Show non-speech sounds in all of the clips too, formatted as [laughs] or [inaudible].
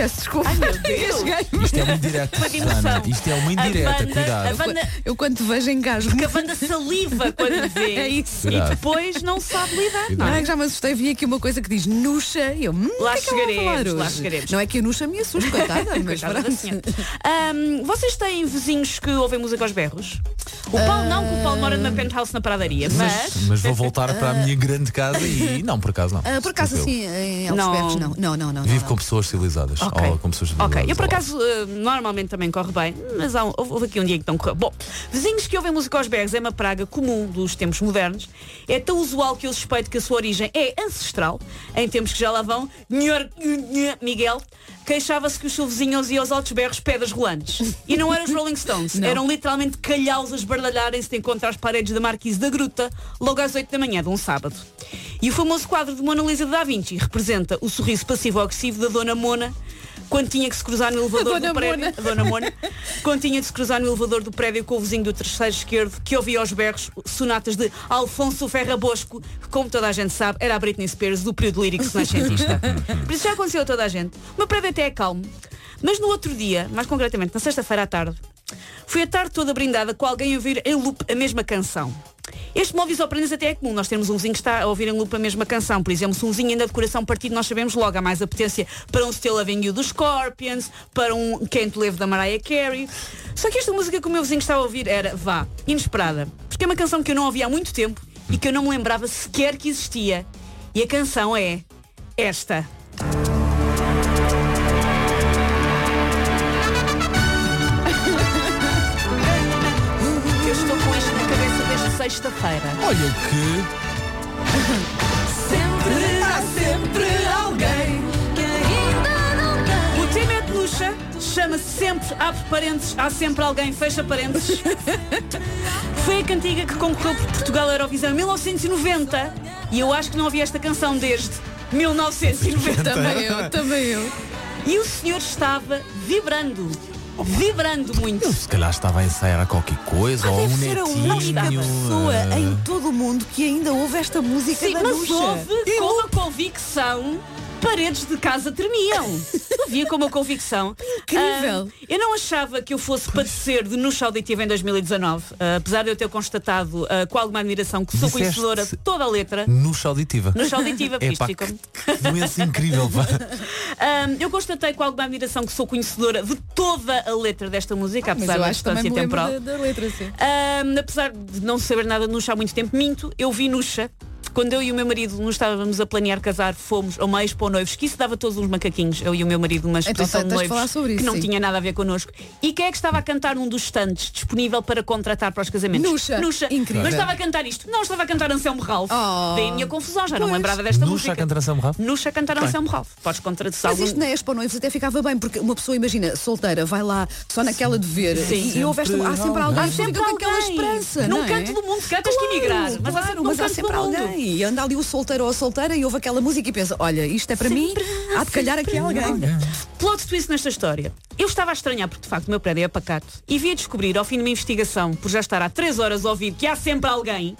Peço desculpa. Meu [laughs] Deus. Isto é uma indireta. Susana. Isto é uma indireta, A Wanda- cuidado. a Wanda- Eu quando te vejo engasgo. Porque a Wanda saliva quando [laughs] vê. É isso. E depois não sabe lidar. Não Não é que já me assustei, vi aqui uma coisa que diz Nuxa e eu, hum, Lá que é que chegaremos, lá chegaremos. Não é que a Nuxa me assuste, [laughs] coitada, mas Coitada. Ahm, vocês têm vizinhos que ouvem música aos berros? O Paulo não, porque o Paulo mora numa penthouse na pradaria, mas. Mas, mas vou voltar para a minha grande casa e não, por acaso não. Ah, por acaso assim, em Elfos Não. Berros, não. Não, não, não. Vivo não, com pessoas civilizadas. Ok. Ou com pessoas. Ok, eu por acaso uh, normalmente também corre bem, mas há um- houve houve aqui um dia que não correu. Bom, vizinhos que ouvem música aos berros é uma praga comum dos tempos modernos. É tão usual que eu suspeito que a sua origem é ancestral, em tempos que já lá vão. Miguel queixava-se que os seus vizinhos iam aos altos berros pedras rolantes. E não eram os Rolling Stones, [laughs] Não. eram literalmente calhaus a esbardalharem-se de encontrar as paredes da Marquise da Gruta, logo às 8 da manhã de um sábado. E o famoso quadro de Mona Lisa de Da Vinci representa o sorriso passivo-agressivo da Dona Mona quando tinha que se cruzar no elevador Dona do prédio. Mona. A Dona Mona. Quando tinha de se cruzar no elevador do prédio com o vizinho do terceiro esquerdo, que ouvia aos berros sonatas de Alfonso Ferra Bosco, que, como toda a gente sabe, era a Britney Spears do período lírico renascentista. [laughs] Por isso já aconteceu a toda a gente. O meu prédio até é calmo. Mas no outro dia, mais concretamente na sexta-feira à tarde, fui a tarde toda brindada com alguém a ouvir em loop a mesma canção. Este móvel operandes até é comum. Nós temos um vizinho que está a ouvir em loop a mesma canção. Por exemplo, se um vizinho ainda de coração partido, nós sabemos logo. Há mais apetência para um Still Loving You dos Scorpions, para um Can't Live da Mariah Carey. Só que esta música que o meu vizinho estava a ouvir era, vá, inesperada. Porque é uma canção que eu não ouvia há muito tempo e que eu não me lembrava sequer que existia. E a canção é esta. Olha que. Sempre, há sempre alguém que ainda não tem. O tema é de luxa, chama-se sempre, abre parênteses, há sempre alguém, fecha parênteses. [laughs] Foi a cantiga que concorreu por Portugal à Eurovisão em 1990 e eu acho que não ouvi esta canção desde 1990. Também eu, também eu. E o senhor estava vibrando, vibrando muito. Se calhar estava a ensaiar qualquer coisa, ou um Deve ser a netinho. única pessoa em todo o mundo que ainda ouve esta música Sim, da mas Nuxa. houve com uma convicção. Paredes de casa tremiam. [laughs] Via com uma convicção. Incrível. Ah, eu não achava que eu fosse padecer de Nuxa Auditiva em 2019, ah, apesar de eu ter constatado ah, com alguma admiração que sou conhecedora de toda a letra. Nuxa auditiva. Nuxa Auditiva, É pá, que, que doença incrível, pá. [laughs] Eu constatei com alguma admiração que sou conhecedora de toda a letra desta música, apesar eu da distância temporal. da, da letra, apesar de não saber nada de Nuxa há muito tempo, minto, eu vi Nuxa. Quando eu e o meu marido nos estávamos a planear casar, fomos a uma expo noivos, que isso dava todos uns macaquinhos, eu e o meu marido, uma Então exposição tens de noivos falar sobre que isso, não sim. tinha nada a ver connosco. E quem é que estava a cantar um dos stands disponível para contratar para os casamentos? Nuxa. Nuxa. Incrível. Mas estava a cantar isto. Não, estava a cantar Anselmo Ralph. Oh. Daí a minha confusão, já não Pois. lembrava desta Nuxa música. a cantar Anselmo Ralph? Nuxa a cantar Anselmo Ralph. Podes contratar Mas isto na Expo Noivos até ficava bem, porque uma pessoa, imagina, solteira, vai lá só naquela de ver Sim. e, e ouve esta, há sempre alguém Há sempre fica com aquela alguém. esperança. Num não é? canto do mundo, tens que emigrar, mas há sempre num mas há sempre alguém. E anda ali o solteiro ou a solteira e ouve aquela música e pensa, olha, isto é para mim, há de calhar aqui alguém. Plot twist nesta história. Eu estava a estranhar porque de facto o meu prédio é pacato e vi a descobrir ao fim de uma investigação, por já estar há três horas a ouvir que há sempre alguém,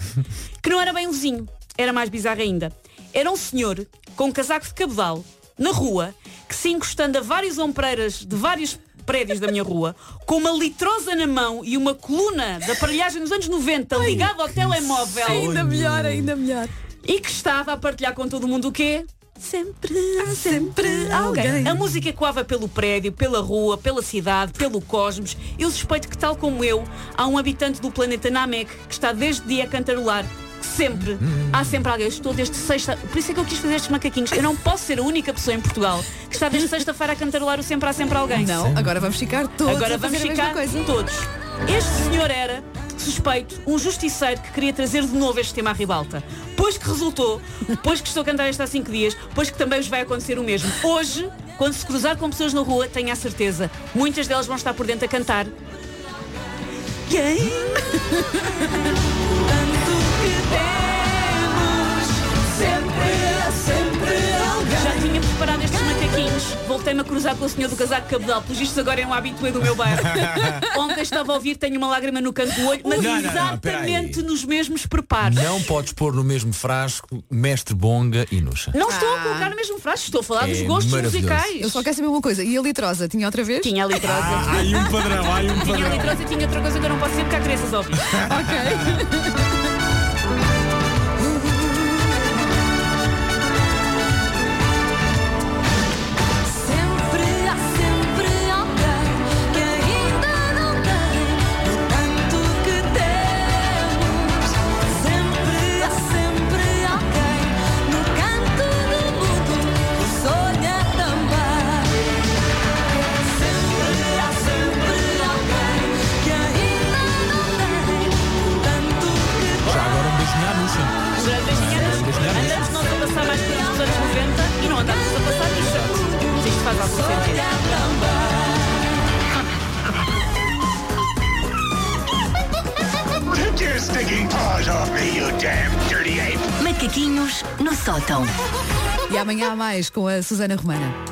que não era bem um vizinho. Era mais bizarro ainda. Era um senhor com um casaco de cabedal na rua que se encostando a várias ombreiras de vários prédios da minha rua, com uma litrosa na mão e uma coluna de aparelhagem dos anos 90 ligada ao telemóvel Ainda melhor, ainda melhor. e que estava a partilhar com todo mundo o quê? Sempre, há sempre alguém. A música ecoava pelo prédio, pela rua, pela cidade, pelo cosmos. Eu suspeito que, tal como eu, há um habitante do planeta Namek que está desde dia a cantarolar. Sempre. Há sempre alguém. Eu estou desde sexta. Por isso é que eu quis fazer estes macaquinhos. Eu não posso ser a única pessoa em Portugal que está desde sexta-feira a cantarolar o sempre há sempre alguém. Não, agora vamos ficar todos Agora a fazer vamos a mesma ficar coisa. todos. Este senhor era, suspeito, um justiceiro que queria trazer de novo este tema à ribalta. Pois que resultou, pois que estou a cantar esta há cinco dias, pois que também vos vai acontecer o mesmo. Hoje, quando se cruzar com pessoas na rua, tenha a certeza, muitas delas vão estar por dentro a cantar. Quem? [laughs] cruzar com o senhor do casaco cabedal, pelos vistos agora é um habitué do meu bairro. [laughs] Ontem estava a ouvir, tenho uma lágrima no canto do olho, mas Não, não, não, exatamente peraí. nos mesmos preparos. Não podes pôr no mesmo frasco Mestre Bonga e Nuxa. Não estou a colocar no mesmo frasco, estou a falar É dos gostos musicais. Eu só quero saber uma coisa. E a litrosa? Tinha outra vez? Tinha a litrosa. Há aí um padrão, há aí um Tinha a litrosa e tinha outra coisa que eu não posso dizer porque há crianças ouvir. [laughs] Ok. [laughs] passar mais coisas dos anos 90 e não andamos a passar t-shirts. Mas isto faz algum sentido. Take your stinking paws off me, you damn dirty ape! Macaquinhos no sótão. E amanhã há mais com a Susana Romana.